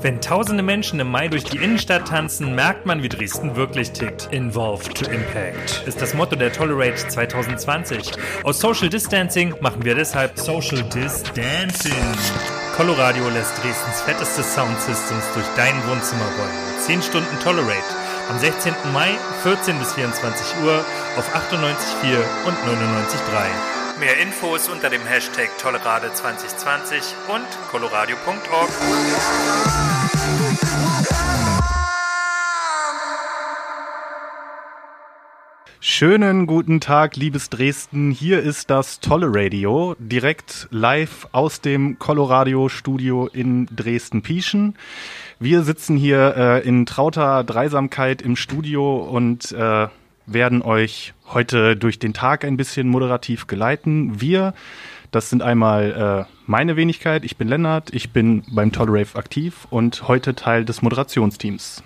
Wenn tausende Menschen im Mai durch die Innenstadt tanzen, merkt man, wie Dresden wirklich tickt. Involved to Impact ist das Motto der Tolerate 2020. Aus Social Distancing machen wir deshalb Social Distancing. Coloradio lässt Dresdens fetteste Soundsystems durch dein Wohnzimmer rollen. 10 Stunden Tolerate. Am 16. Mai, 14 bis 24 Uhr auf 98.4 und 99.3. Mehr Infos unter dem Hashtag Tolerade 2020 und coloradio.org. Schönen guten Tag, liebes Dresden. Hier ist das tolle Radio, direkt live aus dem Coloradio Studio in Dresden-Pieschen. Wir sitzen hier äh, in trauter Dreisamkeit im Studio und äh, werden euch heute durch den Tag ein bisschen moderativ geleiten. Wir, das sind einmal äh, meine Wenigkeit, ich bin Lennart, ich bin beim Tolerave aktiv und heute Teil des Moderationsteams.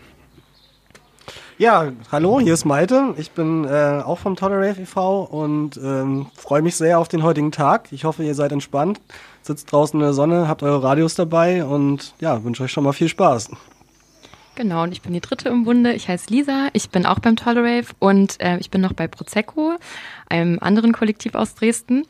Ja, hallo, hier ist Malte. Ich bin äh, auch vom Tolerave e.V. und ähm, freue mich sehr auf den heutigen Tag. Ich hoffe, ihr seid entspannt, sitzt draußen in der Sonne, habt eure Radios dabei und ja, wünsche euch schon mal viel Spaß. Genau, und ich bin die dritte im Bunde. Ich heiße Lisa, ich bin auch beim Tolerave und äh, ich bin noch bei Prozeco, einem anderen Kollektiv aus Dresden.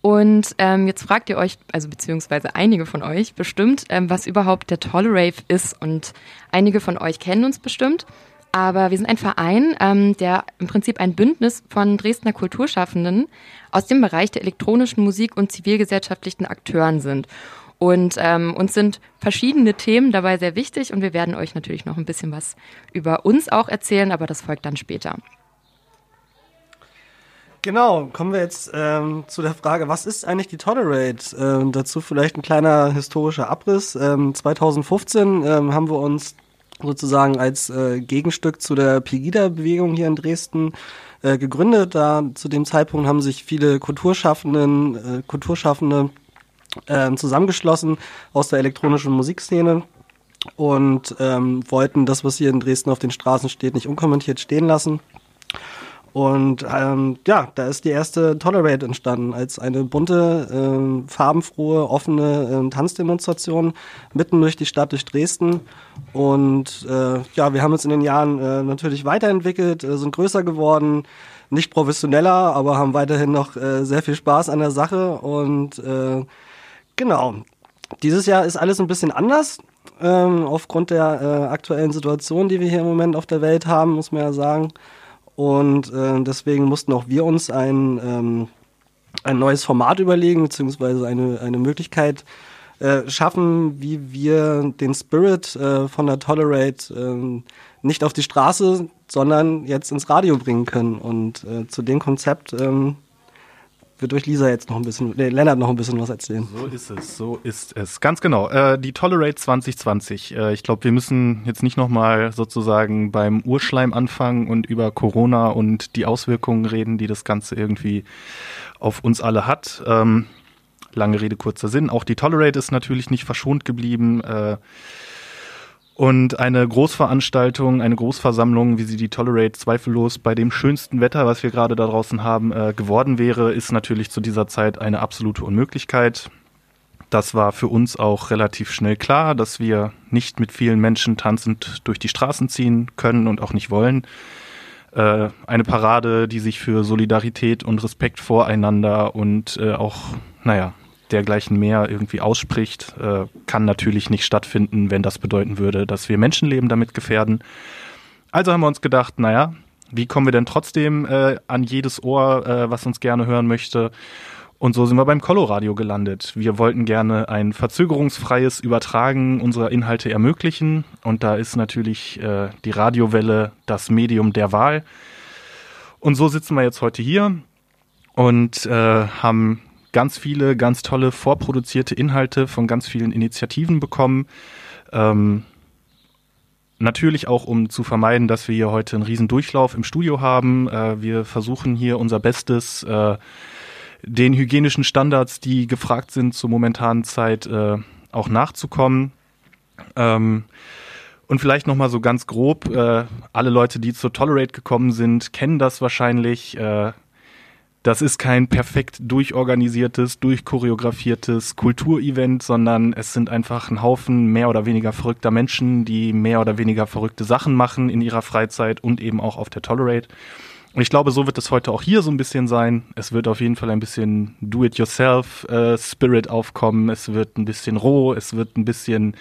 Und ähm, jetzt fragt ihr euch, also beziehungsweise einige von euch bestimmt, ähm, was überhaupt der Tolerave ist. Und einige von euch kennen uns bestimmt. Aber wir sind ein Verein, ähm, der im Prinzip ein Bündnis von Dresdner Kulturschaffenden aus dem Bereich der elektronischen Musik und zivilgesellschaftlichen Akteuren sind. Und ähm, uns sind verschiedene Themen dabei sehr wichtig und wir werden euch natürlich noch ein bisschen was über uns auch erzählen, aber das folgt dann später. Genau, kommen wir jetzt ähm, zu der Frage, was ist eigentlich die Tolerate? Ähm, dazu vielleicht ein kleiner historischer Abriss. Ähm, 2015 ähm, haben wir uns sozusagen als äh, Gegenstück zu der Pegida-Bewegung hier in Dresden äh, gegründet. Da zu dem Zeitpunkt haben sich viele Kulturschaffenden, äh, Kulturschaffende äh, zusammengeschlossen aus der elektronischen Musikszene und ähm, wollten das, was hier in Dresden auf den Straßen steht, nicht unkommentiert stehen lassen. Und ähm, ja, da ist die erste Tolerate entstanden, als eine bunte, äh, farbenfrohe, offene äh, Tanzdemonstration mitten durch die Stadt, durch Dresden. Und äh, ja, wir haben uns in den Jahren äh, natürlich weiterentwickelt, äh, sind größer geworden, nicht professioneller, aber haben weiterhin noch äh, sehr viel Spaß an der Sache. Und äh, genau, dieses Jahr ist alles ein bisschen anders. Ähm, aufgrund der äh, aktuellen Situation, die wir hier im Moment auf der Welt haben, muss man ja sagen. Und äh, deswegen mussten auch wir uns ein, ähm, ein neues Format überlegen, beziehungsweise eine, eine Möglichkeit äh, schaffen, wie wir den Spirit äh, von der Tolerate äh, nicht auf die Straße, sondern jetzt ins Radio bringen können. Und äh, zu dem Konzept ähm, wird euch Lisa jetzt noch ein bisschen, nee, Lennart noch ein bisschen was erzählen. So ist es, so ist es. Ganz genau. Äh, die Tolerate 2020. Äh, ich glaube, wir müssen jetzt nicht nochmal sozusagen beim Urschleim anfangen und über Corona und die Auswirkungen reden, die das Ganze irgendwie auf uns alle hat. Ähm, lange Rede, kurzer Sinn. Auch die Tolerate ist natürlich nicht verschont geblieben. Äh, und eine Großveranstaltung, eine Großversammlung, wie sie die Tolerate zweifellos bei dem schönsten Wetter, was wir gerade da draußen haben, äh, geworden wäre, ist natürlich zu dieser Zeit eine absolute Unmöglichkeit. Das war für uns auch relativ schnell klar, dass wir nicht mit vielen Menschen tanzend durch die Straßen ziehen können und auch nicht wollen. Äh, eine Parade, die sich für Solidarität und Respekt voreinander und äh, auch, naja, dergleichen mehr irgendwie ausspricht, äh, kann natürlich nicht stattfinden, wenn das bedeuten würde, dass wir Menschenleben damit gefährden. Also haben wir uns gedacht, naja, wie kommen wir denn trotzdem äh, an jedes Ohr, äh, was uns gerne hören möchte? Und so sind wir beim Coloradio gelandet. Wir wollten gerne ein verzögerungsfreies Übertragen unserer Inhalte ermöglichen. Und da ist natürlich äh, die Radiowelle das Medium der Wahl. Und so sitzen wir jetzt heute hier und äh, haben ganz viele ganz tolle vorproduzierte Inhalte von ganz vielen Initiativen bekommen. Ähm, natürlich auch, um zu vermeiden, dass wir hier heute einen riesen Durchlauf im Studio haben. Äh, wir versuchen hier unser Bestes, äh, den hygienischen Standards, die gefragt sind zur momentanen Zeit, äh, auch nachzukommen. Ähm, und vielleicht noch mal so ganz grob: äh, Alle Leute, die zur Tolerate gekommen sind, kennen das wahrscheinlich. Äh, das ist kein perfekt durchorganisiertes, durchchoreografiertes Kulturevent, sondern es sind einfach ein Haufen mehr oder weniger verrückter Menschen, die mehr oder weniger verrückte Sachen machen in ihrer Freizeit und eben auch auf der Tolerate. Und ich glaube, so wird es heute auch hier so ein bisschen sein. Es wird auf jeden Fall ein bisschen Do-it-yourself-Spirit äh, aufkommen. Es wird ein bisschen roh, es wird ein bisschen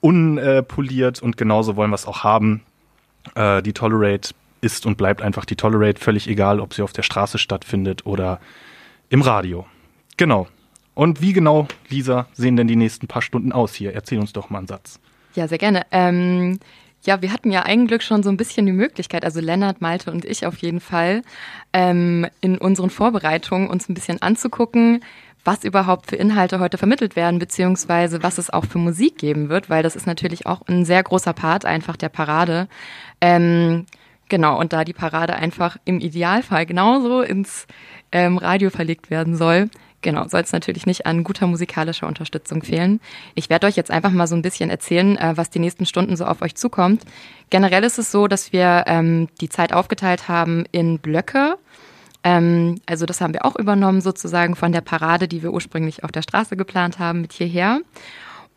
unpoliert und genauso wollen wir es auch haben. Äh, die Tolerate ist und bleibt einfach die Tolerate, völlig egal, ob sie auf der Straße stattfindet oder im Radio. Genau. Und wie genau, Lisa, sehen denn die nächsten paar Stunden aus hier? Erzähl uns doch mal einen Satz. Ja, sehr gerne. Ähm, ja, wir hatten ja eigentlich schon so ein bisschen die Möglichkeit, also Lennart, Malte und ich auf jeden Fall, ähm, in unseren Vorbereitungen uns ein bisschen anzugucken, was überhaupt für Inhalte heute vermittelt werden, beziehungsweise was es auch für Musik geben wird, weil das ist natürlich auch ein sehr großer Part einfach der Parade. Ähm, genau, und da die Parade einfach im Idealfall genauso ins ähm, Radio verlegt werden soll, Genau, soll es natürlich nicht an guter musikalischer Unterstützung fehlen. Ich werde euch jetzt einfach mal so ein bisschen erzählen, äh, was die nächsten Stunden so auf euch zukommt. Generell ist es so, dass wir ähm, die Zeit aufgeteilt haben in Blöcke. Ähm, also das haben wir auch übernommen sozusagen von der Parade, die wir ursprünglich auf der Straße geplant haben, mit hierher.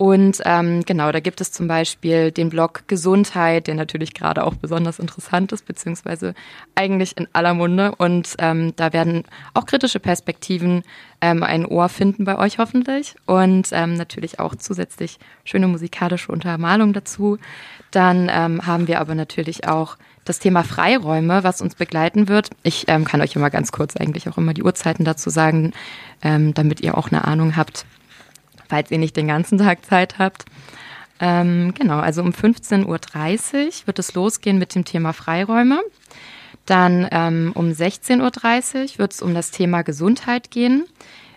Und ähm, genau, da gibt es zum Beispiel den Blog Gesundheit, der natürlich gerade auch besonders interessant ist, beziehungsweise eigentlich in aller Munde. Und ähm, da werden auch kritische Perspektiven ähm, ein Ohr finden bei euch hoffentlich. Und ähm, natürlich auch zusätzlich schöne musikalische Untermalung dazu. Dann ähm, haben wir aber natürlich auch das Thema Freiräume, was uns begleiten wird. Ich ähm, kann euch immer ganz kurz eigentlich auch immer die Uhrzeiten dazu sagen, ähm, damit ihr auch eine Ahnung habt, falls ihr nicht den ganzen Tag Zeit habt. Ähm, genau, also um 15.30 Uhr wird es losgehen mit dem Thema Freiräume. Dann ähm, um 16.30 Uhr wird es um das Thema Gesundheit gehen.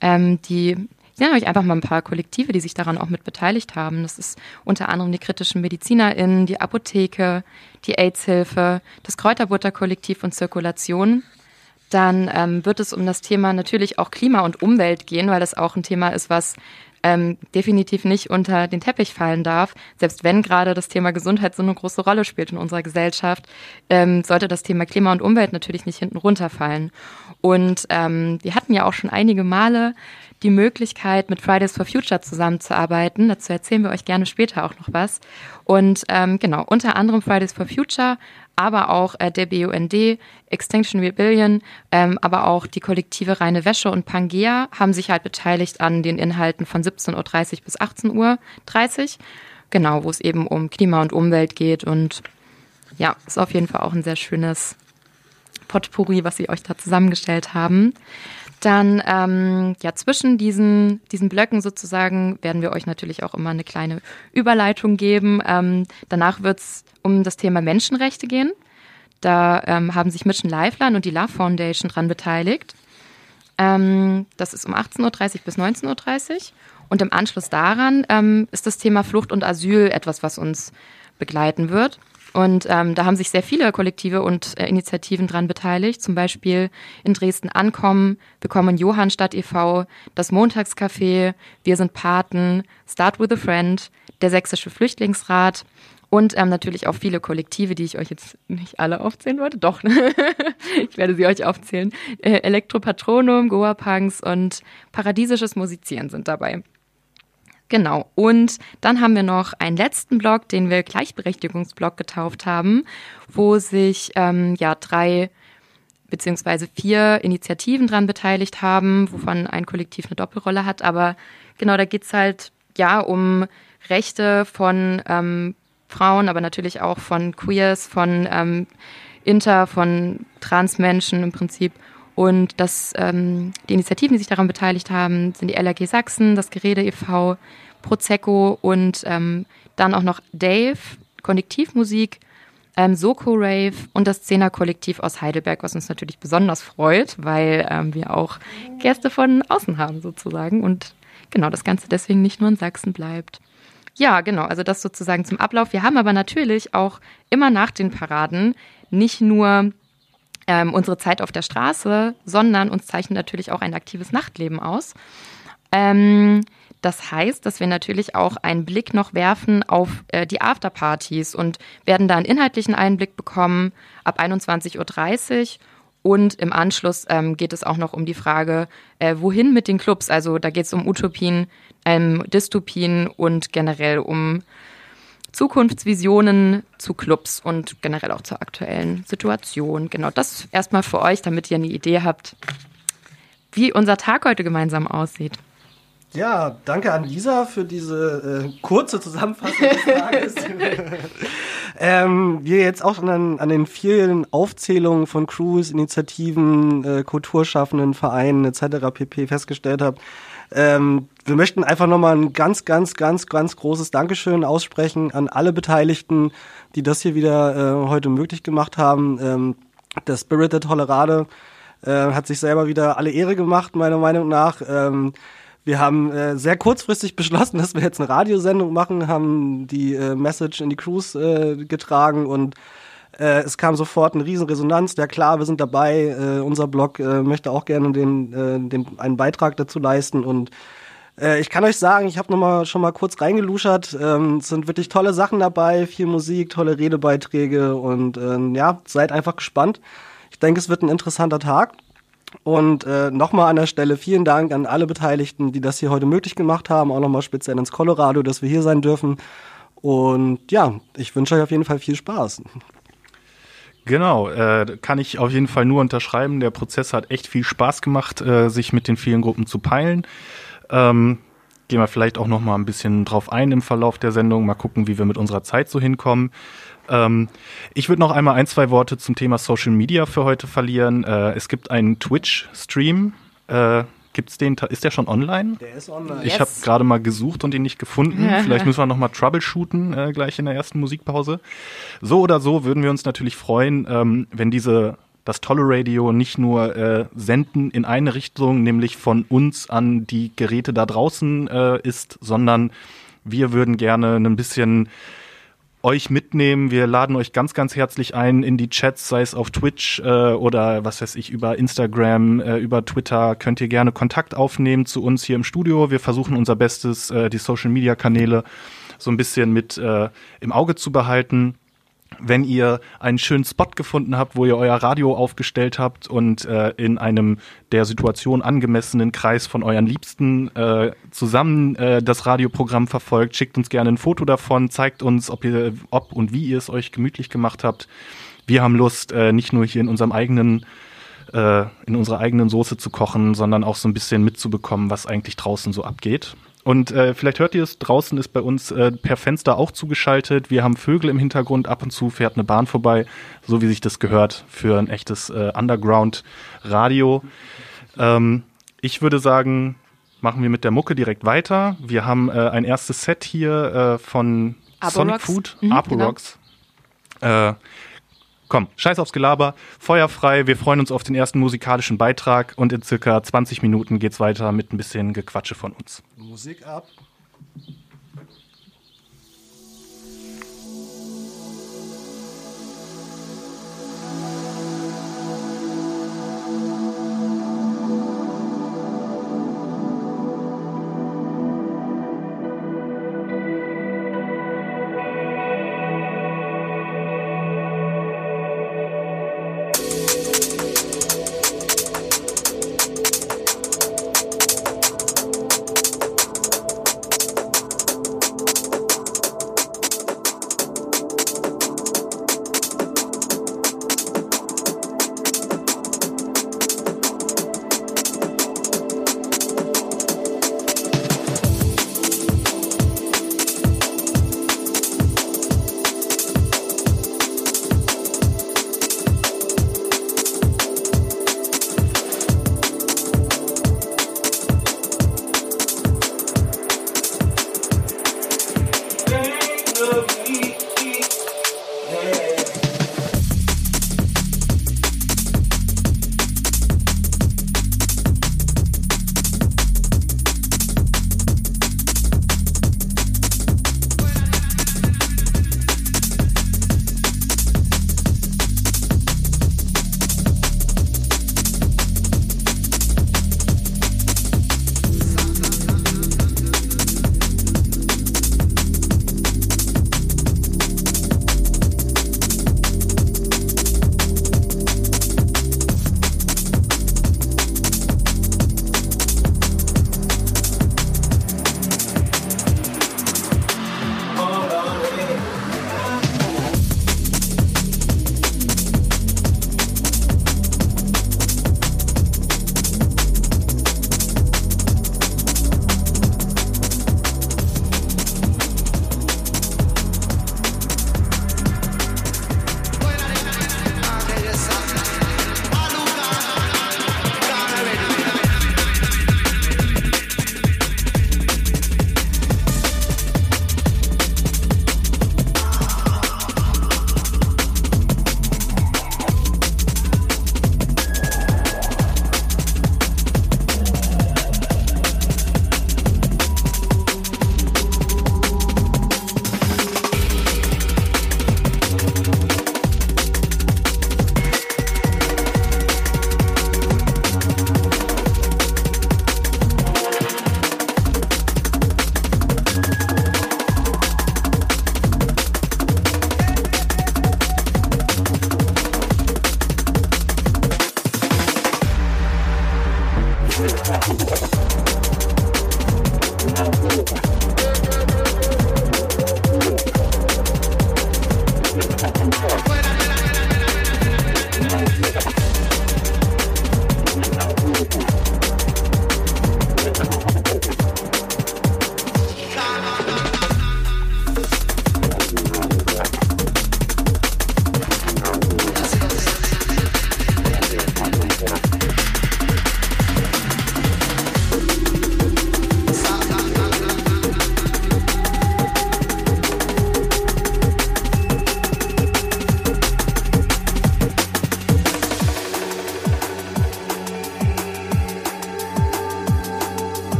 Ähm, die ich nenne euch einfach mal ein paar Kollektive, die sich daran auch mit beteiligt haben. Das ist unter anderem die kritischen MedizinerInnen, die Apotheke, die AIDS-Hilfe, das Kräuterbutterkollektiv und Zirkulation. Dann ähm, wird es um das Thema natürlich auch Klima und Umwelt gehen, weil das auch ein Thema ist, was ähm, definitiv nicht unter den Teppich fallen darf. Selbst wenn gerade das Thema Gesundheit so eine große Rolle spielt in unserer Gesellschaft, ähm, sollte das Thema Klima und Umwelt natürlich nicht hinten runterfallen. Und ähm, wir hatten ja auch schon einige Male die Möglichkeit, mit Fridays for Future zusammenzuarbeiten. Dazu erzählen wir euch gerne später auch noch was. Und ähm, genau, unter anderem Fridays for Future, aber auch äh, der BUND, Extinction Rebellion, ähm, aber auch die Kollektive Reine Wäsche und Pangea haben sich halt beteiligt an den Inhalten von 17.30 Uhr bis 18.30 Uhr. Genau, wo es eben um Klima und Umwelt geht. Und ja, ist auf jeden Fall auch ein sehr schönes Potpourri, was sie euch da zusammengestellt haben. Dann ähm, ja zwischen diesen diesen Blöcken sozusagen werden wir euch natürlich auch immer eine kleine Überleitung geben. Ähm, danach wird es um das Thema Menschenrechte gehen. Da ähm, haben sich Mission Lifeline und die Love Foundation dran beteiligt. Ähm, das ist um 18.30 Uhr bis 19.30 Uhr. Und im Anschluss daran ähm, ist das Thema Flucht und Asyl etwas, was uns begleiten wird. Und ähm, da haben sich sehr viele Kollektive und äh, Initiativen dran beteiligt. Zum Beispiel in Dresden Ankommen, Willkommen Johannstadt e.V., das Montagscafé, Wir sind Paten, Start with a Friend, der Sächsische Flüchtlingsrat und ähm, natürlich auch viele Kollektive, die ich euch jetzt nicht alle aufzählen wollte. Doch, ich werde sie euch aufzählen. Äh, Elektropatronum, Goa Punks und Paradiesisches Musizieren sind dabei. Genau. Und dann haben wir noch einen letzten Blog, den wir Gleichberechtigungsblog getauft haben, wo sich ähm, ja drei beziehungsweise vier Initiativen dran beteiligt haben, wovon ein Kollektiv eine Doppelrolle hat. Aber genau, da geht's halt ja um Rechte von ähm, Frauen, aber natürlich auch von Queers, von ähm, Inter, von Transmenschen im Prinzip und das, ähm, die Initiativen, die sich daran beteiligt haben, sind die LRG Sachsen, das Gerede e.V., Prosecco und ähm, dann auch noch Dave, Konnektivmusik, ähm, Soko Rave und das Zehner-Kollektiv aus Heidelberg, was uns natürlich besonders freut, weil ähm, wir auch Gäste von außen haben sozusagen und genau das Ganze deswegen nicht nur in Sachsen bleibt. Ja, genau, also das sozusagen zum Ablauf. Wir haben aber natürlich auch immer nach den Paraden nicht nur ähm, unsere Zeit auf der Straße, sondern uns zeichnet natürlich auch ein aktives Nachtleben aus. Ähm, das heißt, dass wir natürlich auch einen Blick noch werfen auf äh, die Afterpartys und werden da einen inhaltlichen Einblick bekommen ab 21.30 Uhr. Und im Anschluss ähm, geht es auch noch um die Frage, äh, wohin mit den Clubs? Also da geht es um Utopien, ähm, Dystopien und generell um Zukunftsvisionen zu Clubs und generell auch zur aktuellen Situation. Genau das erstmal für euch, damit ihr eine Idee habt, wie unser Tag heute gemeinsam aussieht. Ja, danke an Lisa für diese äh, kurze Zusammenfassung des Tages. ähm, wir jetzt auch an, an, den vielen Aufzählungen von Crews, Initiativen, äh, Kulturschaffenden, Vereinen etc. pp. festgestellt haben, ähm, wir möchten einfach nochmal ein ganz, ganz, ganz, ganz großes Dankeschön aussprechen an alle Beteiligten, die das hier wieder äh, heute möglich gemacht haben. Ähm, der Spirit der Tolerade äh, hat sich selber wieder alle Ehre gemacht, meiner Meinung nach. Ähm, wir haben äh, sehr kurzfristig beschlossen, dass wir jetzt eine Radiosendung machen, haben die äh, Message in die Crews äh, getragen und äh, es kam sofort eine riesen Resonanz. Ja klar, wir sind dabei. Äh, unser Blog äh, möchte auch gerne den, äh, den, einen Beitrag dazu leisten und äh, ich kann euch sagen, ich habe noch mal schon mal kurz reingeluschert. Ähm, es sind wirklich tolle Sachen dabei, viel Musik, tolle Redebeiträge und ähm, ja, seid einfach gespannt. Ich denke, es wird ein interessanter Tag. Und äh, nochmal an der Stelle vielen Dank an alle Beteiligten, die das hier heute möglich gemacht haben. Auch nochmal speziell ins Colorado, dass wir hier sein dürfen. Und ja, ich wünsche euch auf jeden Fall viel Spaß. Genau, äh, kann ich auf jeden Fall nur unterschreiben. Der Prozess hat echt viel Spaß gemacht, äh, sich mit den vielen Gruppen zu peilen. Ähm, gehen wir vielleicht auch noch mal ein bisschen drauf ein im Verlauf der Sendung. Mal gucken, wie wir mit unserer Zeit so hinkommen. Ähm, ich würde noch einmal ein, zwei Worte zum Thema Social Media für heute verlieren. Äh, es gibt einen Twitch-Stream. Äh, Gibt's den? Ist der schon online? Der ist online. Ich yes. habe gerade mal gesucht und ihn nicht gefunden. Vielleicht müssen wir noch mal troubleshooten äh, gleich in der ersten Musikpause. So oder so würden wir uns natürlich freuen, ähm, wenn diese das Tolle Radio nicht nur äh, senden in eine Richtung, nämlich von uns an die Geräte da draußen äh, ist, sondern wir würden gerne ein bisschen euch mitnehmen. Wir laden euch ganz, ganz herzlich ein in die Chats, sei es auf Twitch äh, oder was weiß ich, über Instagram, äh, über Twitter. Könnt ihr gerne Kontakt aufnehmen zu uns hier im Studio. Wir versuchen unser Bestes, äh, die Social-Media-Kanäle so ein bisschen mit äh, im Auge zu behalten wenn ihr einen schönen Spot gefunden habt, wo ihr euer Radio aufgestellt habt und äh, in einem der Situation angemessenen Kreis von euren Liebsten äh, zusammen äh, das Radioprogramm verfolgt, schickt uns gerne ein Foto davon, zeigt uns, ob ihr, ob und wie ihr es euch gemütlich gemacht habt. Wir haben Lust, äh, nicht nur hier in unserem eigenen äh, in unserer eigenen Soße zu kochen, sondern auch so ein bisschen mitzubekommen, was eigentlich draußen so abgeht. Und äh, vielleicht hört ihr es, draußen ist bei uns äh, per Fenster auch zugeschaltet. Wir haben Vögel im Hintergrund, ab und zu fährt eine Bahn vorbei, so wie sich das gehört für ein echtes äh, Underground-Radio. Ähm, ich würde sagen, machen wir mit der Mucke direkt weiter. Wir haben äh, ein erstes Set hier äh, von Sonic. Food, Mhm, Apo genau. Rocks. Äh, komm, scheiß aufs Gelaber, feuerfrei. Wir freuen uns auf den ersten musikalischen Beitrag und in circa 20 Minuten geht's weiter mit ein bisschen Gequatsche von uns. Musik ab.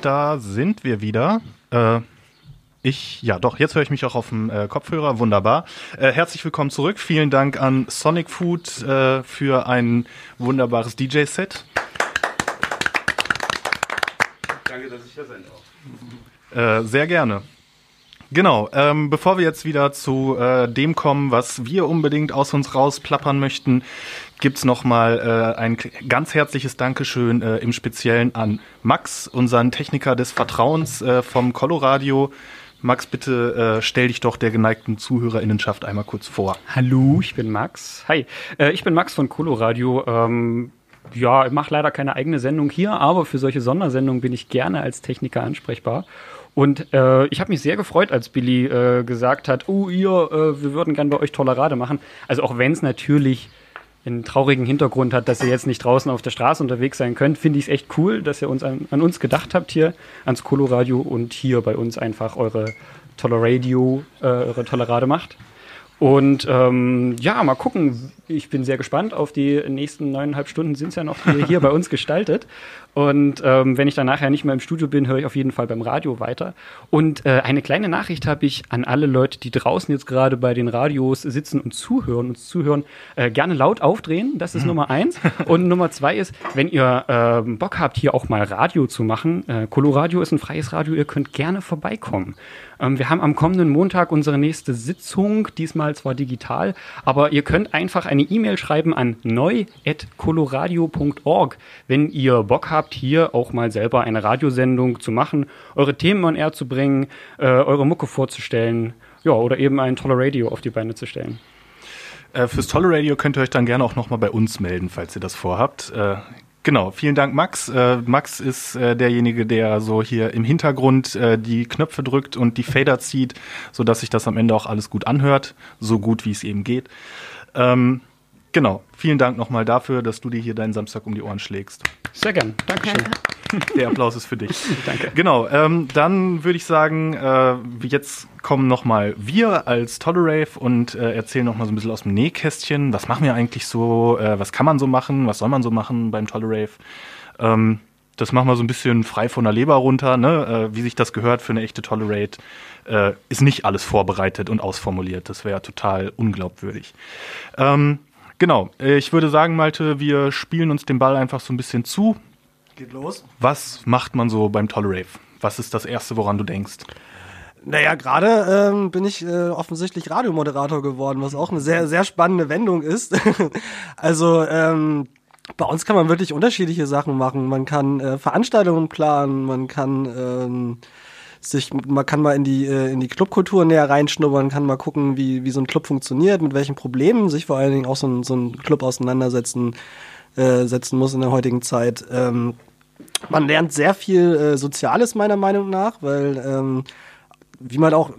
Da sind wir wieder. Äh, ich, ja doch, jetzt höre ich mich auch auf dem äh, Kopfhörer, wunderbar. Äh, herzlich willkommen zurück. Vielen Dank an Sonic Food äh, für ein wunderbares DJ-Set. Danke, dass ich hier sein darf. Äh, sehr gerne. Genau, ähm, bevor wir jetzt wieder zu äh, dem kommen, was wir unbedingt aus uns rausplappern möchten, gibt's noch mal äh, ein ganz herzliches Dankeschön äh, im Speziellen an Max, unseren Techniker des Vertrauens äh, vom Coloradio. Max, bitte äh, stell dich doch der geneigten Zuhörerinnenschaft einmal kurz vor. Hallo, ich bin Max. Hi, äh, ich bin Max von Coloradio. Ähm, ja, ich mache leider keine eigene Sendung hier, aber für solche Sondersendungen bin ich gerne als Techniker ansprechbar. Und äh, ich habe mich sehr gefreut, als Billy äh, gesagt hat, oh ihr, äh, wir würden gern bei euch Tolerade machen. Also auch wenn es natürlich einen traurigen Hintergrund hat, dass ihr jetzt nicht draußen auf der Straße unterwegs sein könnt, finde ich es echt cool, dass ihr uns an, an uns gedacht habt hier, ans Coloradio und hier bei uns einfach eure Toleradio, äh, eure Tolerade macht. Und ähm, ja, mal gucken. Ich bin sehr gespannt auf die nächsten neuneinhalb Stunden sind es ja noch, die ihr hier bei uns gestaltet. Und ähm, wenn ich dann nachher nicht mehr im Studio bin, höre ich auf jeden Fall beim Radio weiter. Und äh, eine kleine Nachricht habe ich an alle Leute, die draußen jetzt gerade bei den Radios sitzen und zuhören, uns zuhören, äh, gerne laut aufdrehen. Das ist Nummer eins. Und Nummer zwei ist, wenn ihr ähm, Bock habt, hier auch mal Radio zu machen, äh, Coloradio ist ein freies Radio, ihr könnt gerne vorbeikommen. Ähm, wir haben am kommenden Montag unsere nächste Sitzung, diesmal zwar digital, aber ihr könnt einfach eine E-Mail schreiben an neu.coloradio.org, wenn ihr Bock habt, hier auch mal selber eine Radiosendung zu machen, eure Themen on air zu bringen, äh, eure Mucke vorzustellen, ja, oder eben ein toller Radio auf die Beine zu stellen. Äh, fürs tolle Radio könnt ihr euch dann gerne auch nochmal bei uns melden, falls ihr das vorhabt. Äh, genau, vielen Dank, Max. Äh, Max ist äh, derjenige, der so hier im Hintergrund äh, die Knöpfe drückt und die Fader zieht, so dass sich das am Ende auch alles gut anhört, so gut wie es eben geht. Ähm, genau, vielen Dank nochmal dafür, dass du dir hier deinen Samstag um die Ohren schlägst. Sehr gern, Dankeschön. Der Applaus ist für dich. Danke. Genau, ähm, dann würde ich sagen, äh, jetzt kommen nochmal wir als Tolerave und äh, erzählen nochmal so ein bisschen aus dem Nähkästchen. Was machen wir eigentlich so? Äh, was kann man so machen? Was soll man so machen beim Tolerave? Ähm, das machen wir so ein bisschen frei von der Leber runter, ne? äh, wie sich das gehört für eine echte Tolerate. Äh, ist nicht alles vorbereitet und ausformuliert. Das wäre total unglaubwürdig. Ähm, genau, äh, ich würde sagen, Malte, wir spielen uns den Ball einfach so ein bisschen zu. Geht los. Was macht man so beim Tolerave? Was ist das Erste, woran du denkst? Naja, gerade ähm, bin ich äh, offensichtlich Radiomoderator geworden, was auch eine sehr, sehr spannende Wendung ist. also ähm, bei uns kann man wirklich unterschiedliche Sachen machen. Man kann äh, Veranstaltungen planen, man kann ähm, sich, man kann mal in die äh, in die Clubkultur näher reinschnuppern, kann mal gucken, wie wie so ein Club funktioniert, mit welchen Problemen sich vor allen Dingen auch so ein, so ein Club auseinandersetzen äh, setzen muss in der heutigen Zeit. Ähm, man lernt sehr viel äh, Soziales meiner Meinung nach, weil ähm, wie man auch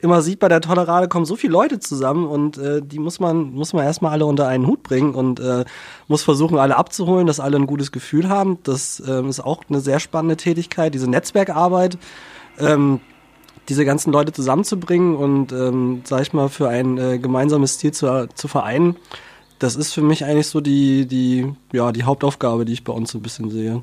immer sieht bei der Tolerade kommen so viele Leute zusammen und äh, die muss man, muss man erstmal alle unter einen Hut bringen und äh, muss versuchen, alle abzuholen, dass alle ein gutes Gefühl haben. Das ähm, ist auch eine sehr spannende Tätigkeit, diese Netzwerkarbeit. Ähm, diese ganzen Leute zusammenzubringen und, ähm, sag ich mal, für ein äh, gemeinsames Ziel zu, zu vereinen, das ist für mich eigentlich so die, die, ja, die Hauptaufgabe, die ich bei uns so ein bisschen sehe.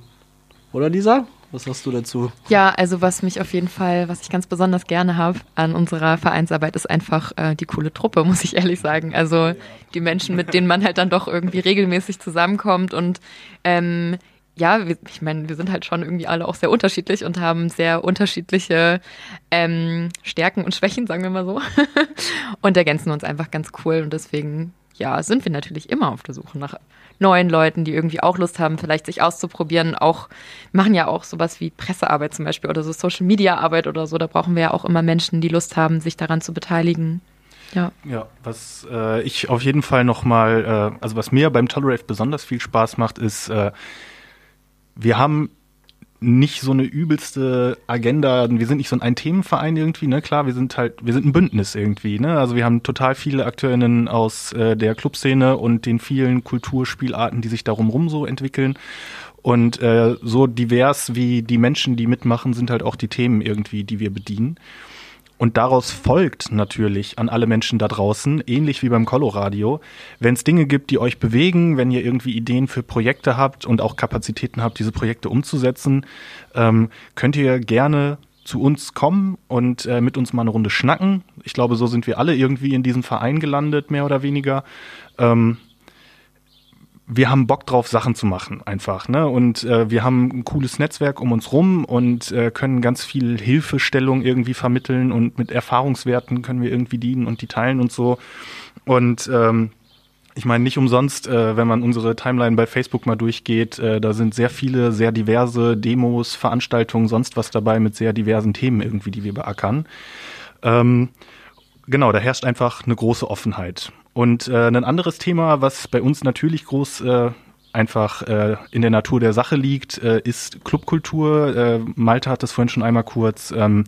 Oder Lisa? Was hast du dazu? Ja, also was mich auf jeden Fall, was ich ganz besonders gerne habe an unserer Vereinsarbeit, ist einfach äh, die coole Truppe, muss ich ehrlich sagen. Also die Menschen, mit denen man halt dann doch irgendwie regelmäßig zusammenkommt und ähm, ja, ich meine, wir sind halt schon irgendwie alle auch sehr unterschiedlich und haben sehr unterschiedliche ähm, Stärken und Schwächen, sagen wir mal so. und ergänzen uns einfach ganz cool. Und deswegen, ja, sind wir natürlich immer auf der Suche nach neuen Leuten, die irgendwie auch Lust haben, vielleicht sich auszuprobieren. Auch machen ja auch sowas wie Pressearbeit zum Beispiel oder so Social Media Arbeit oder so. Da brauchen wir ja auch immer Menschen, die Lust haben, sich daran zu beteiligen. Ja. Ja, was äh, ich auf jeden Fall nochmal, äh, also was mir beim Tolerate besonders viel Spaß macht, ist, äh, wir haben nicht so eine übelste Agenda, wir sind nicht so ein Themenverein irgendwie, ne? Klar, wir sind halt, wir sind ein Bündnis irgendwie, ne? Also wir haben total viele AkteurInnen aus äh, der Clubszene und den vielen Kulturspielarten, die sich darum rum so entwickeln. Und äh, so divers wie die Menschen, die mitmachen, sind halt auch die Themen irgendwie, die wir bedienen. Und daraus folgt natürlich an alle Menschen da draußen, ähnlich wie beim Coloradio, wenn es Dinge gibt, die euch bewegen, wenn ihr irgendwie Ideen für Projekte habt und auch Kapazitäten habt, diese Projekte umzusetzen, ähm, könnt ihr gerne zu uns kommen und äh, mit uns mal eine Runde schnacken. Ich glaube, so sind wir alle irgendwie in diesem Verein gelandet, mehr oder weniger. Ähm, wir haben Bock drauf, Sachen zu machen, einfach. Ne? Und äh, wir haben ein cooles Netzwerk um uns rum und äh, können ganz viel Hilfestellung irgendwie vermitteln und mit Erfahrungswerten können wir irgendwie dienen und die teilen und so. Und ähm, ich meine, nicht umsonst, äh, wenn man unsere Timeline bei Facebook mal durchgeht, äh, da sind sehr viele, sehr diverse Demos, Veranstaltungen, sonst was dabei mit sehr diversen Themen irgendwie, die wir beackern. Ähm, genau, da herrscht einfach eine große Offenheit. Und äh, ein anderes Thema, was bei uns natürlich groß äh, einfach äh, in der Natur der Sache liegt, äh, ist Clubkultur. Äh, Malte hat das vorhin schon einmal kurz ähm,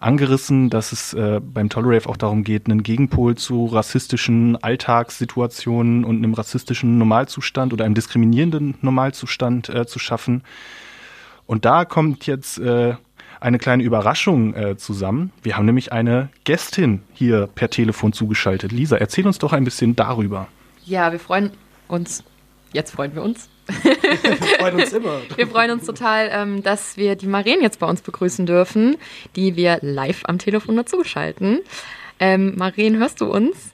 angerissen, dass es äh, beim Tolerave auch darum geht, einen Gegenpol zu rassistischen Alltagssituationen und einem rassistischen Normalzustand oder einem diskriminierenden Normalzustand äh, zu schaffen. Und da kommt jetzt äh, eine kleine Überraschung äh, zusammen. Wir haben nämlich eine Gästin hier per Telefon zugeschaltet. Lisa, erzähl uns doch ein bisschen darüber. Ja, wir freuen uns. Jetzt freuen wir uns. wir freuen uns immer. Wir freuen uns total, ähm, dass wir die Maren jetzt bei uns begrüßen dürfen, die wir live am Telefon dazuschalten. Ähm, Maren, hörst du uns?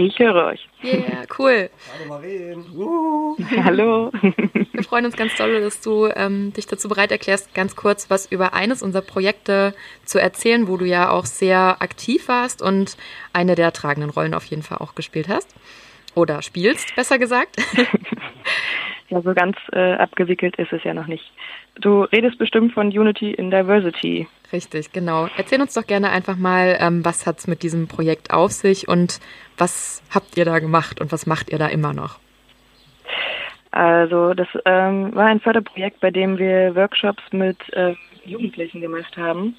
Ich höre euch. Yeah, cool. Hallo Maren. Hallo. Wir freuen uns ganz doll, dass du ähm, dich dazu bereit erklärst, ganz kurz was über eines unserer Projekte zu erzählen, wo du ja auch sehr aktiv warst und eine der tragenden Rollen auf jeden Fall auch gespielt hast. Oder spielst, besser gesagt. ja, so ganz äh, abgewickelt ist es ja noch nicht. Du redest bestimmt von Unity in Diversity. Richtig, genau. Erzähl uns doch gerne einfach mal, ähm, was hat's mit diesem Projekt auf sich und was habt ihr da gemacht und was macht ihr da immer noch? Also das ähm, war ein Förderprojekt, bei dem wir Workshops mit äh, Jugendlichen gemacht haben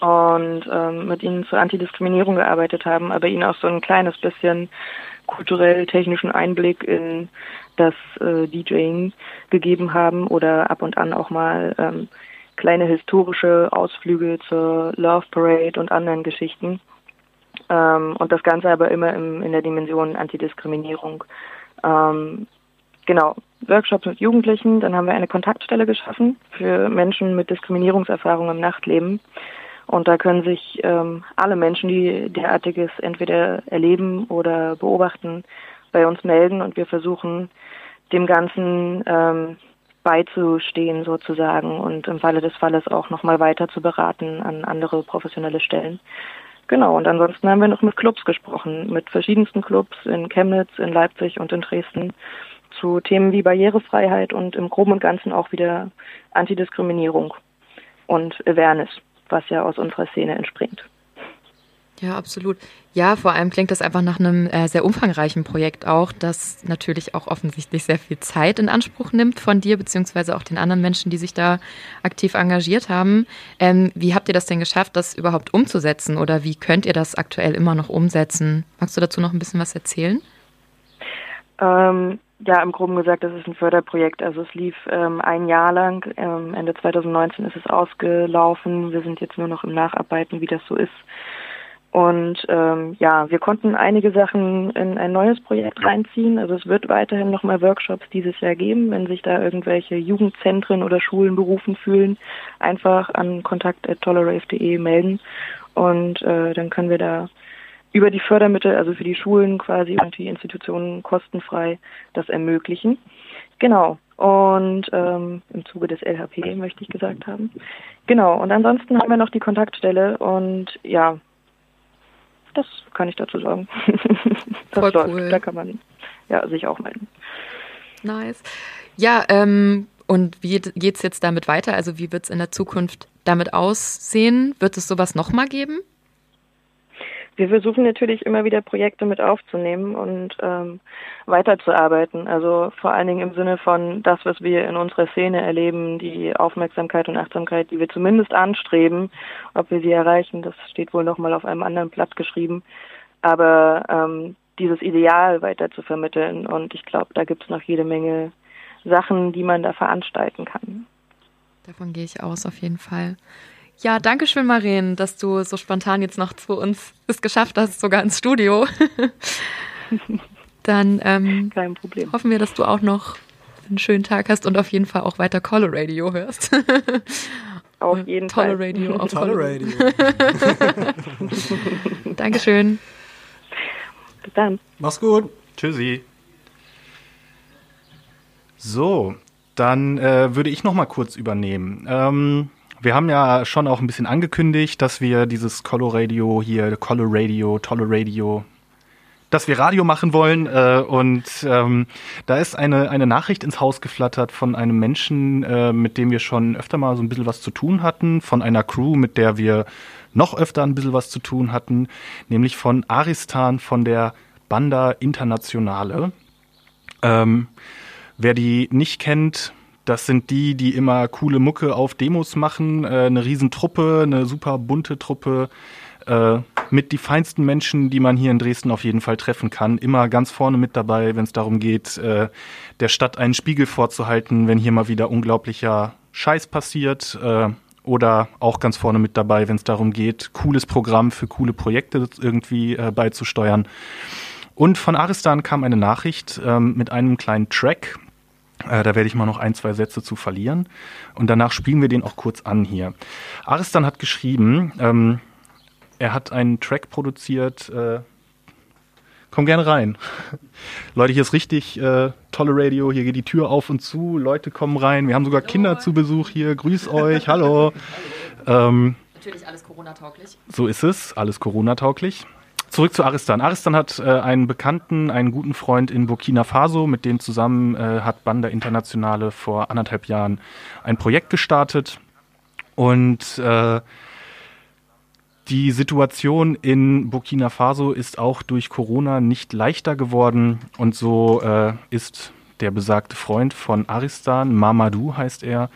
und ähm, mit ihnen zur Antidiskriminierung gearbeitet haben, aber ihnen auch so ein kleines bisschen kulturell-technischen Einblick in das äh, DJing gegeben haben oder ab und an auch mal ähm, kleine historische Ausflüge zur Love Parade und anderen Geschichten. Ähm, und das Ganze aber immer im, in der Dimension Antidiskriminierung. Ähm, genau, Workshops mit Jugendlichen, dann haben wir eine Kontaktstelle geschaffen für Menschen mit Diskriminierungserfahrung im Nachtleben. Und da können sich ähm, alle Menschen, die derartiges entweder erleben oder beobachten, bei uns melden und wir versuchen, dem Ganzen ähm, beizustehen sozusagen und im Falle des Falles auch nochmal weiter zu beraten an andere professionelle Stellen. Genau, und ansonsten haben wir noch mit Clubs gesprochen, mit verschiedensten Clubs in Chemnitz, in Leipzig und in Dresden zu Themen wie Barrierefreiheit und im Groben und Ganzen auch wieder Antidiskriminierung und Awareness, was ja aus unserer Szene entspringt. Ja, absolut. Ja, vor allem klingt das einfach nach einem äh, sehr umfangreichen Projekt auch, das natürlich auch offensichtlich sehr viel Zeit in Anspruch nimmt von dir, beziehungsweise auch den anderen Menschen, die sich da aktiv engagiert haben. Ähm, wie habt ihr das denn geschafft, das überhaupt umzusetzen oder wie könnt ihr das aktuell immer noch umsetzen? Magst du dazu noch ein bisschen was erzählen? Ähm, ja, im Groben gesagt, das ist ein Förderprojekt. Also es lief ähm, ein Jahr lang. Ähm, Ende 2019 ist es ausgelaufen. Wir sind jetzt nur noch im Nacharbeiten, wie das so ist. Und ähm, ja, wir konnten einige Sachen in ein neues Projekt reinziehen. Also es wird weiterhin nochmal Workshops dieses Jahr geben, wenn sich da irgendwelche Jugendzentren oder Schulen berufen fühlen, einfach an kontakt.tolerave.de melden und äh, dann können wir da über die Fördermittel, also für die Schulen quasi und die Institutionen kostenfrei das ermöglichen. Genau. Und ähm, im Zuge des LHP möchte ich gesagt haben. Genau. Und ansonsten haben wir noch die Kontaktstelle und ja, das kann ich dazu sagen. das Voll cool. Da kann man ja sich auch melden. Nice. Ja, ähm, und wie geht's jetzt damit weiter? Also wie wird's in der Zukunft damit aussehen? Wird es sowas nochmal geben? Wir versuchen natürlich immer wieder Projekte mit aufzunehmen und ähm, weiterzuarbeiten. Also vor allen Dingen im Sinne von das, was wir in unserer Szene erleben, die Aufmerksamkeit und Achtsamkeit, die wir zumindest anstreben. Ob wir sie erreichen, das steht wohl nochmal auf einem anderen Blatt geschrieben. Aber ähm, dieses Ideal weiter zu vermitteln und ich glaube, da gibt es noch jede Menge Sachen, die man da veranstalten kann. Davon gehe ich aus, auf jeden Fall. Ja, danke schön, Maren, dass du so spontan jetzt noch zu uns es geschafft hast, sogar ins Studio. Dann ähm, Kein Problem. hoffen wir, dass du auch noch einen schönen Tag hast und auf jeden Fall auch weiter Color Radio hörst. Auf jeden Tolle Fall. Radio auf Tolle Color Radio. Dankeschön. Bis dann. Mach's gut. Tschüssi. So, dann äh, würde ich noch mal kurz übernehmen. Ähm, wir haben ja schon auch ein bisschen angekündigt, dass wir dieses Color Radio hier, Color Radio, Tolle Radio, dass wir Radio machen wollen. Äh, und ähm, da ist eine, eine Nachricht ins Haus geflattert von einem Menschen, äh, mit dem wir schon öfter mal so ein bisschen was zu tun hatten, von einer Crew, mit der wir noch öfter ein bisschen was zu tun hatten, nämlich von Aristan von der Banda Internationale. Ähm, wer die nicht kennt, das sind die, die immer coole Mucke auf Demos machen. Äh, eine Riesentruppe, eine super bunte Truppe äh, mit die feinsten Menschen, die man hier in Dresden auf jeden Fall treffen kann. Immer ganz vorne mit dabei, wenn es darum geht, äh, der Stadt einen Spiegel vorzuhalten, wenn hier mal wieder unglaublicher Scheiß passiert. Äh, oder auch ganz vorne mit dabei, wenn es darum geht, cooles Programm für coole Projekte irgendwie äh, beizusteuern. Und von Aristan kam eine Nachricht ähm, mit einem kleinen Track. Äh, da werde ich mal noch ein, zwei Sätze zu verlieren. Und danach spielen wir den auch kurz an hier. Aristan hat geschrieben, ähm, er hat einen Track produziert. Äh, komm gerne rein. Leute, hier ist richtig äh, tolle Radio. Hier geht die Tür auf und zu. Leute kommen rein. Wir haben sogar Kinder zu Besuch hier. Grüß euch. Hallo. Ähm, Natürlich alles Corona-tauglich. so ist es, alles Corona-tauglich. Zurück zu Aristan. Aristan hat äh, einen Bekannten, einen guten Freund in Burkina Faso. Mit dem zusammen äh, hat Banda Internationale vor anderthalb Jahren ein Projekt gestartet. Und äh, die Situation in Burkina Faso ist auch durch Corona nicht leichter geworden. Und so äh, ist der besagte Freund von Aristan, Mamadou heißt er,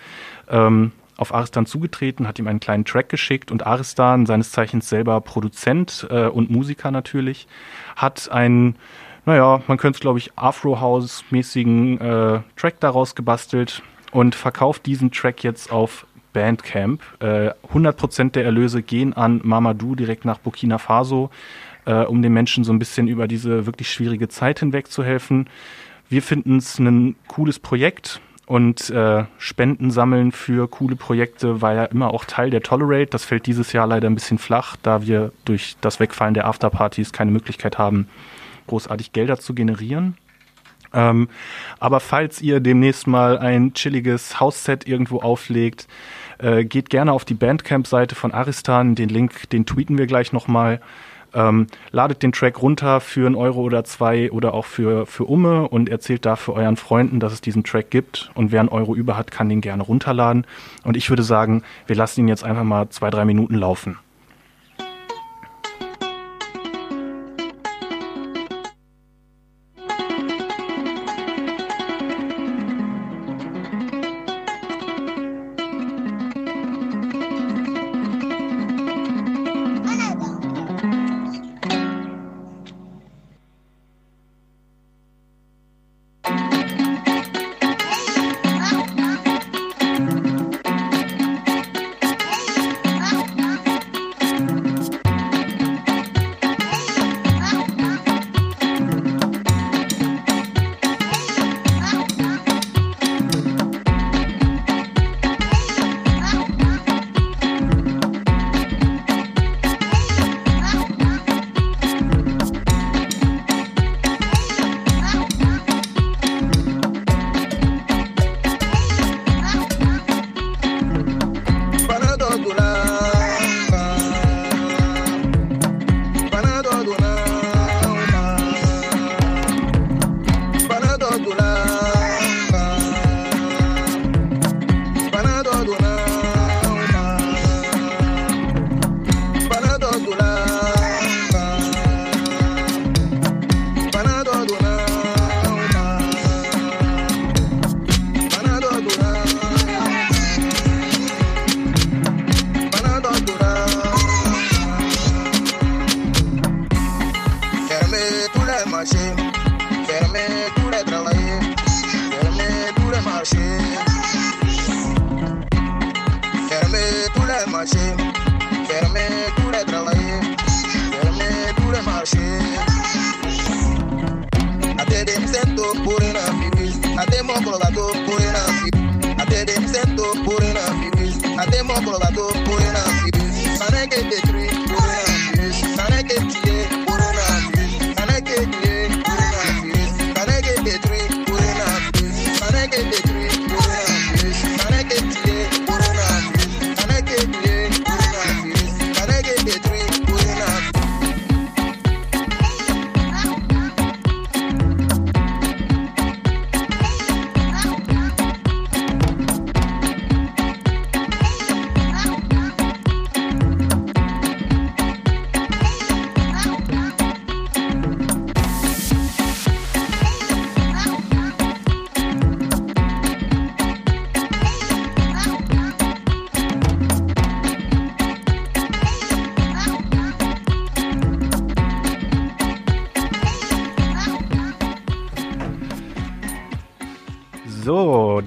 ähm, auf Aristan zugetreten, hat ihm einen kleinen Track geschickt und Aristan, seines Zeichens selber Produzent äh, und Musiker natürlich, hat einen, naja, man könnte es glaube ich Afro-House-mäßigen äh, Track daraus gebastelt und verkauft diesen Track jetzt auf Bandcamp. Äh, 100% der Erlöse gehen an Mamadou direkt nach Burkina Faso, äh, um den Menschen so ein bisschen über diese wirklich schwierige Zeit hinweg zu helfen. Wir finden es ein cooles Projekt und äh, Spenden sammeln für coole Projekte war ja immer auch Teil der Tolerate. Das fällt dieses Jahr leider ein bisschen flach, da wir durch das Wegfallen der Afterpartys keine Möglichkeit haben, großartig Gelder zu generieren. Ähm, aber falls ihr demnächst mal ein chilliges House-Set irgendwo auflegt, äh, geht gerne auf die Bandcamp-Seite von Aristan. Den Link, den tweeten wir gleich nochmal. Ähm, ladet den Track runter für einen Euro oder zwei oder auch für, für Umme und erzählt dafür euren Freunden, dass es diesen Track gibt. Und wer einen Euro über hat, kann den gerne runterladen. Und ich würde sagen, wir lassen ihn jetzt einfach mal zwei, drei Minuten laufen. Como don't tu buena, si, si, sana que te crees.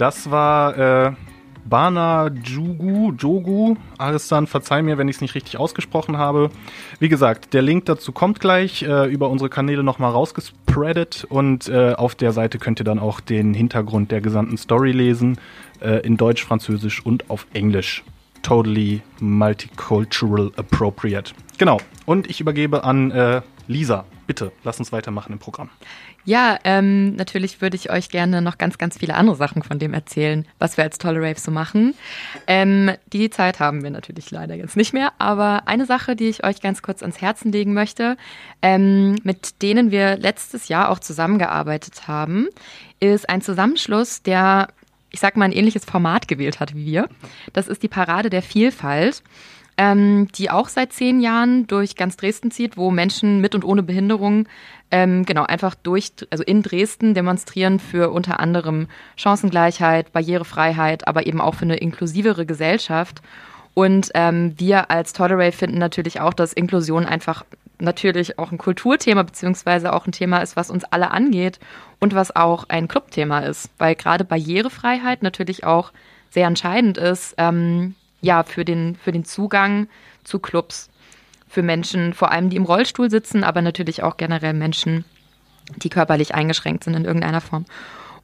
Das war äh, Bana Jugu, Jogu. Aristan, verzeih mir, wenn ich es nicht richtig ausgesprochen habe. Wie gesagt, der Link dazu kommt gleich äh, über unsere Kanäle nochmal rausgespreadet und äh, auf der Seite könnt ihr dann auch den Hintergrund der gesamten Story lesen. Äh, in Deutsch, Französisch und auf Englisch. Totally multicultural appropriate. Genau. Und ich übergebe an äh, Lisa. Bitte, lass uns weitermachen im Programm. Ja, ähm, natürlich würde ich euch gerne noch ganz, ganz viele andere Sachen von dem erzählen, was wir als Tolle Raves so machen. Ähm, die Zeit haben wir natürlich leider jetzt nicht mehr, aber eine Sache, die ich euch ganz kurz ans Herzen legen möchte, ähm, mit denen wir letztes Jahr auch zusammengearbeitet haben, ist ein Zusammenschluss, der, ich sag mal, ein ähnliches Format gewählt hat wie wir. Das ist die Parade der Vielfalt ähm, die auch seit zehn Jahren durch ganz Dresden zieht, wo Menschen mit und ohne Behinderung ähm, genau einfach durch, also in Dresden demonstrieren für unter anderem Chancengleichheit, Barrierefreiheit, aber eben auch für eine inklusivere Gesellschaft. Und ähm, wir als Tolerate finden natürlich auch, dass Inklusion einfach natürlich auch ein Kulturthema beziehungsweise auch ein Thema ist, was uns alle angeht und was auch ein Clubthema ist, weil gerade Barrierefreiheit natürlich auch sehr entscheidend ist, ähm, ja, für den, für den Zugang zu Clubs. Für Menschen, vor allem die im Rollstuhl sitzen, aber natürlich auch generell Menschen, die körperlich eingeschränkt sind in irgendeiner Form.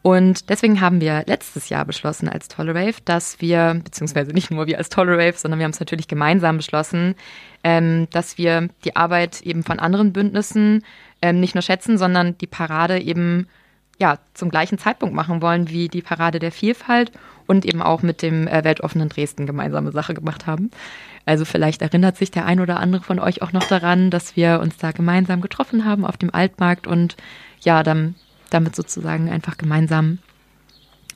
Und deswegen haben wir letztes Jahr beschlossen als Tolerave, dass wir, beziehungsweise nicht nur wir als Tolerave, sondern wir haben es natürlich gemeinsam beschlossen, ähm, dass wir die Arbeit eben von anderen Bündnissen ähm, nicht nur schätzen, sondern die Parade eben ja, zum gleichen Zeitpunkt machen wollen wie die Parade der Vielfalt und eben auch mit dem äh, weltoffenen Dresden gemeinsame Sache gemacht haben. Also vielleicht erinnert sich der ein oder andere von euch auch noch daran, dass wir uns da gemeinsam getroffen haben auf dem Altmarkt und ja, dann, damit sozusagen einfach gemeinsam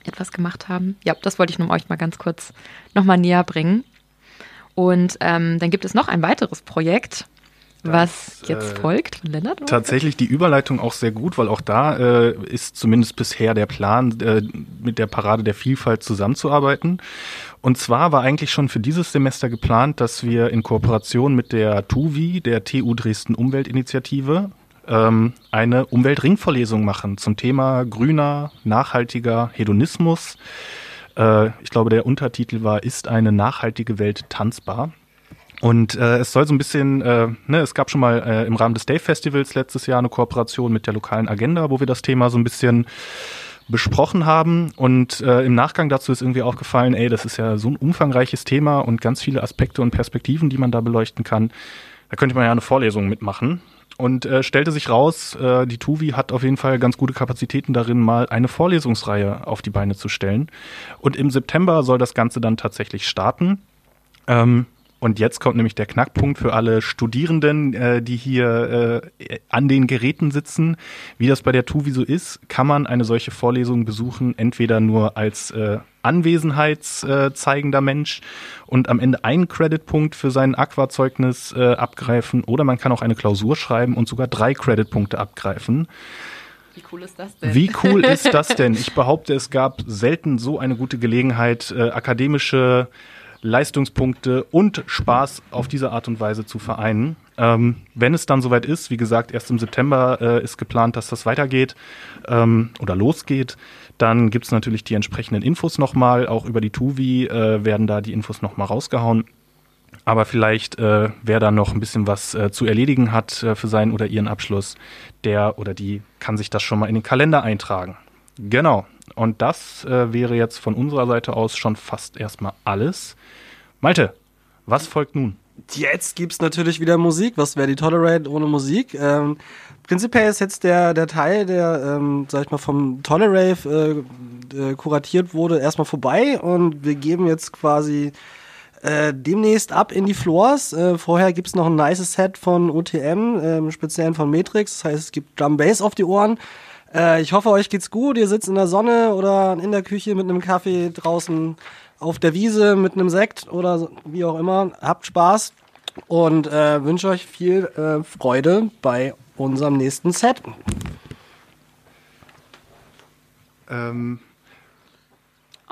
etwas gemacht haben. Ja, das wollte ich nun euch mal ganz kurz nochmal näher bringen. Und ähm, dann gibt es noch ein weiteres Projekt, was jetzt äh, folgt von Lennart. Tatsächlich die Überleitung auch sehr gut, weil auch da äh, ist zumindest bisher der Plan, äh, mit der Parade der Vielfalt zusammenzuarbeiten. Und zwar war eigentlich schon für dieses Semester geplant, dass wir in Kooperation mit der TUVI, der TU Dresden Umweltinitiative, ähm, eine Umweltringvorlesung machen zum Thema grüner, nachhaltiger Hedonismus. Äh, ich glaube, der Untertitel war, ist eine nachhaltige Welt tanzbar? Und äh, es soll so ein bisschen, äh, ne, es gab schon mal äh, im Rahmen des Day Festivals letztes Jahr eine Kooperation mit der lokalen Agenda, wo wir das Thema so ein bisschen besprochen haben. Und äh, im Nachgang dazu ist irgendwie aufgefallen, ey, das ist ja so ein umfangreiches Thema und ganz viele Aspekte und Perspektiven, die man da beleuchten kann. Da könnte man ja eine Vorlesung mitmachen. Und äh, stellte sich raus, äh, die TUVI hat auf jeden Fall ganz gute Kapazitäten darin, mal eine Vorlesungsreihe auf die Beine zu stellen. Und im September soll das Ganze dann tatsächlich starten. Ähm, und jetzt kommt nämlich der Knackpunkt für alle Studierenden, äh, die hier äh, an den Geräten sitzen. Wie das bei der TUVI so ist, kann man eine solche Vorlesung besuchen, entweder nur als äh, anwesenheitszeigender Mensch und am Ende einen Creditpunkt für sein Aquazeugnis äh, abgreifen oder man kann auch eine Klausur schreiben und sogar drei Creditpunkte abgreifen. Wie cool ist das denn? Wie cool ist das denn? Ich behaupte, es gab selten so eine gute Gelegenheit, äh, akademische Leistungspunkte und Spaß auf diese Art und Weise zu vereinen. Ähm, wenn es dann soweit ist, wie gesagt, erst im September äh, ist geplant, dass das weitergeht ähm, oder losgeht, dann gibt's natürlich die entsprechenden Infos nochmal, auch über die TUVI äh, werden da die Infos nochmal rausgehauen. Aber vielleicht, äh, wer da noch ein bisschen was äh, zu erledigen hat äh, für seinen oder ihren Abschluss, der oder die kann sich das schon mal in den Kalender eintragen. Genau. Und das äh, wäre jetzt von unserer Seite aus schon fast erstmal alles. Malte, was folgt nun? Jetzt gibt's natürlich wieder Musik. Was wäre die Tolerate ohne Musik? Ähm, prinzipiell ist jetzt der, der Teil, der, ähm, sag ich mal, vom Tolerave äh, äh, kuratiert wurde, erstmal vorbei und wir geben jetzt quasi äh, demnächst ab in die Floors. Äh, vorher gibt's noch ein nice Set von OTM, ähm, speziell von Matrix. Das heißt, es gibt Drum Bass auf die Ohren. Äh, ich hoffe, euch geht's gut. Ihr sitzt in der Sonne oder in der Küche mit einem Kaffee draußen auf der Wiese mit einem Sekt oder wie auch immer. Habt Spaß und äh, wünsche euch viel äh, Freude bei unserem nächsten Set. Ähm,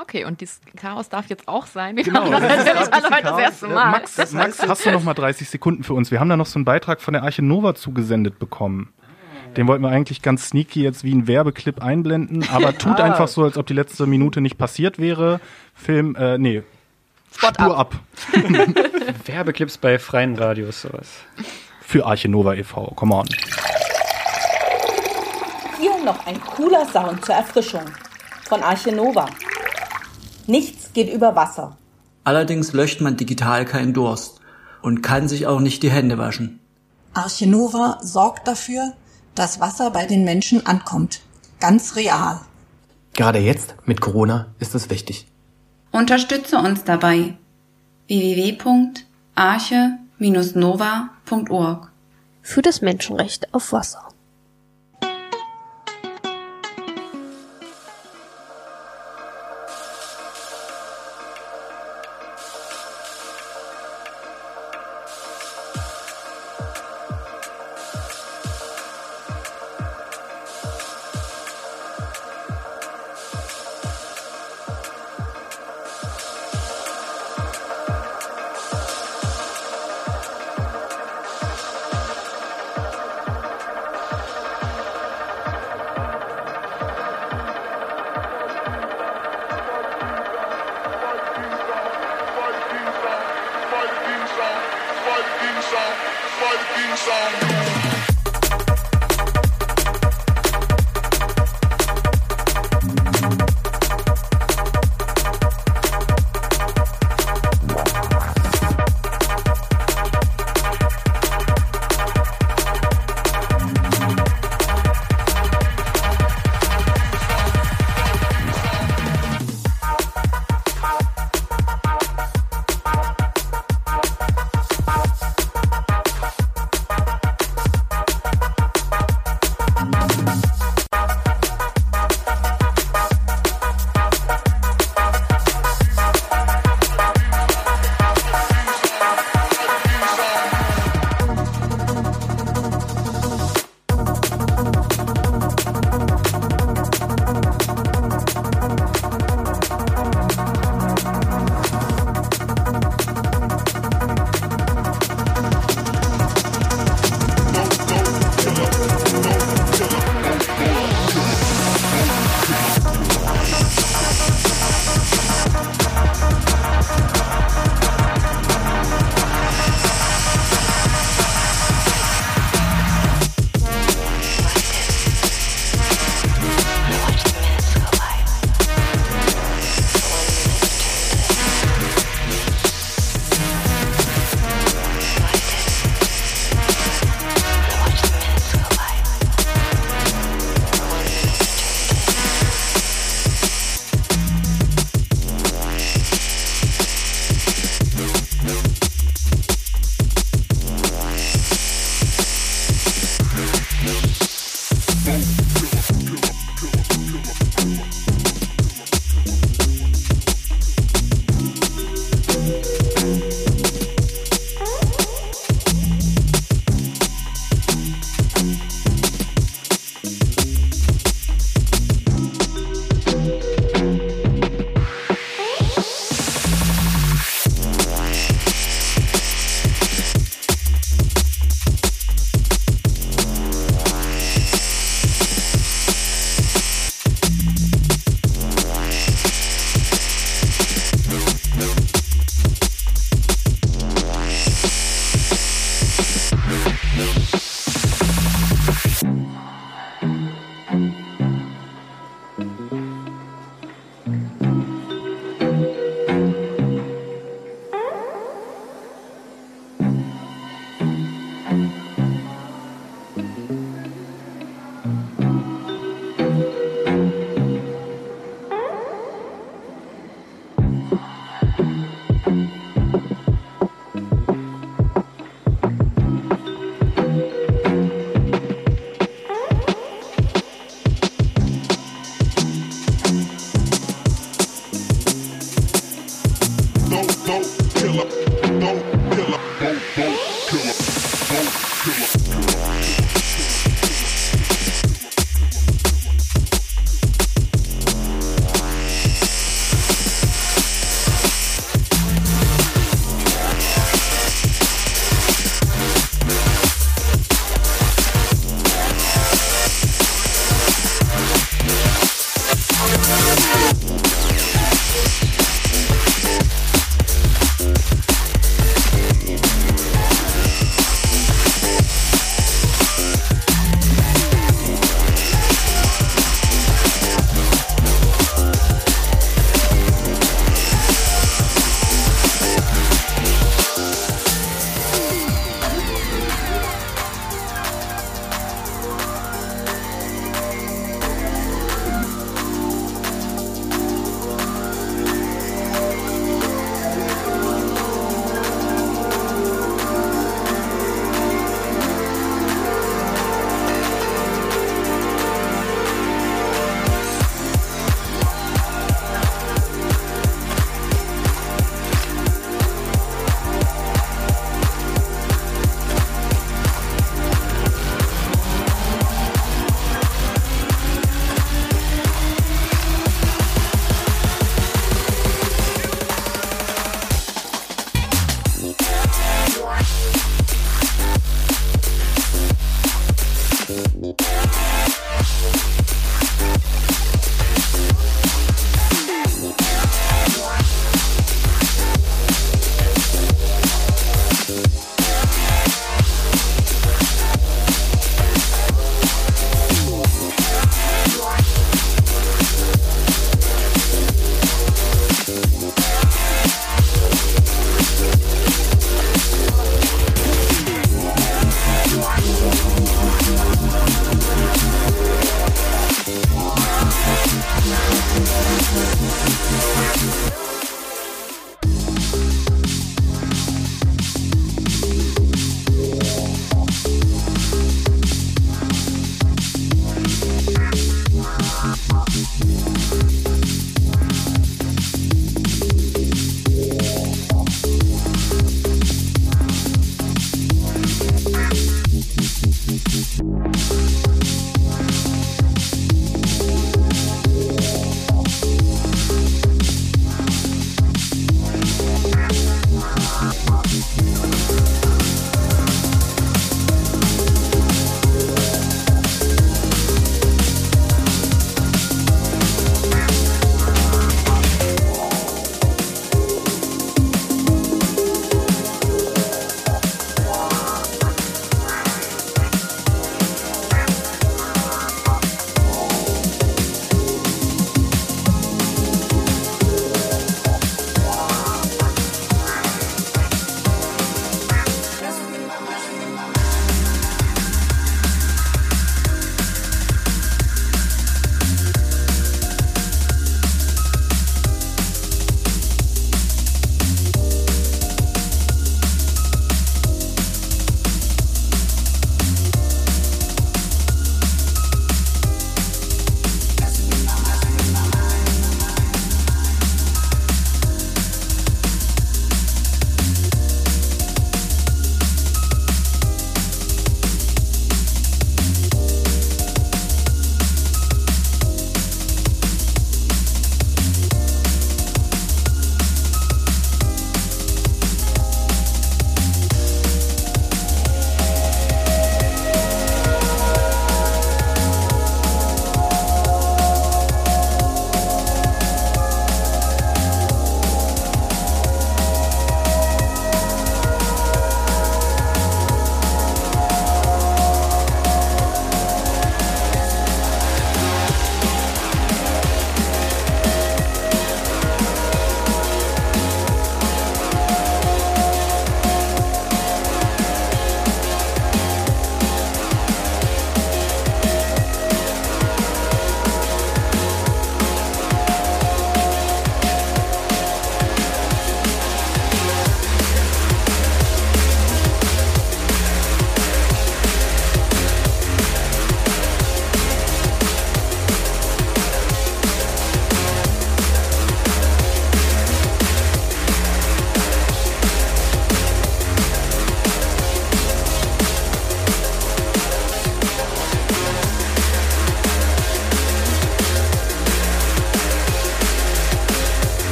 Okay, und dieses Chaos darf jetzt auch sein. Wir Genau, machen das das natürlich alle heute das erste Mal. Max, Max, hast du noch mal 30 Sekunden für uns? Wir haben da noch so einen Beitrag von der Arche Nova zugesendet bekommen. Den wollten wir eigentlich ganz sneaky jetzt wie ein Werbeclip einblenden, aber tut Ah. einfach so, als ob die letzte Minute nicht passiert wäre. Film, äh, nee. Spot Spur ab. Werbeclips bei freien Radios, sowas. Für Arche Nova e.V. Come on. Hier noch ein cooler Sound zur Erfrischung von Arche Nova. Nichts geht über Wasser. Allerdings löscht man digital keinen Durst und kann sich auch nicht die Hände waschen. Arche Nova sorgt dafür, dass Wasser bei den Menschen ankommt. Ganz real. Gerade jetzt mit Corona ist es wichtig. Unterstütze uns dabei. www.arche-nova.org Für das Menschenrecht auf Wasser.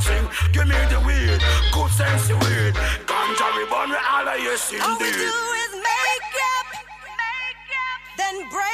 Give me the weed, good sense the weed. Ganja we burn we all of yes All we do is make up, then break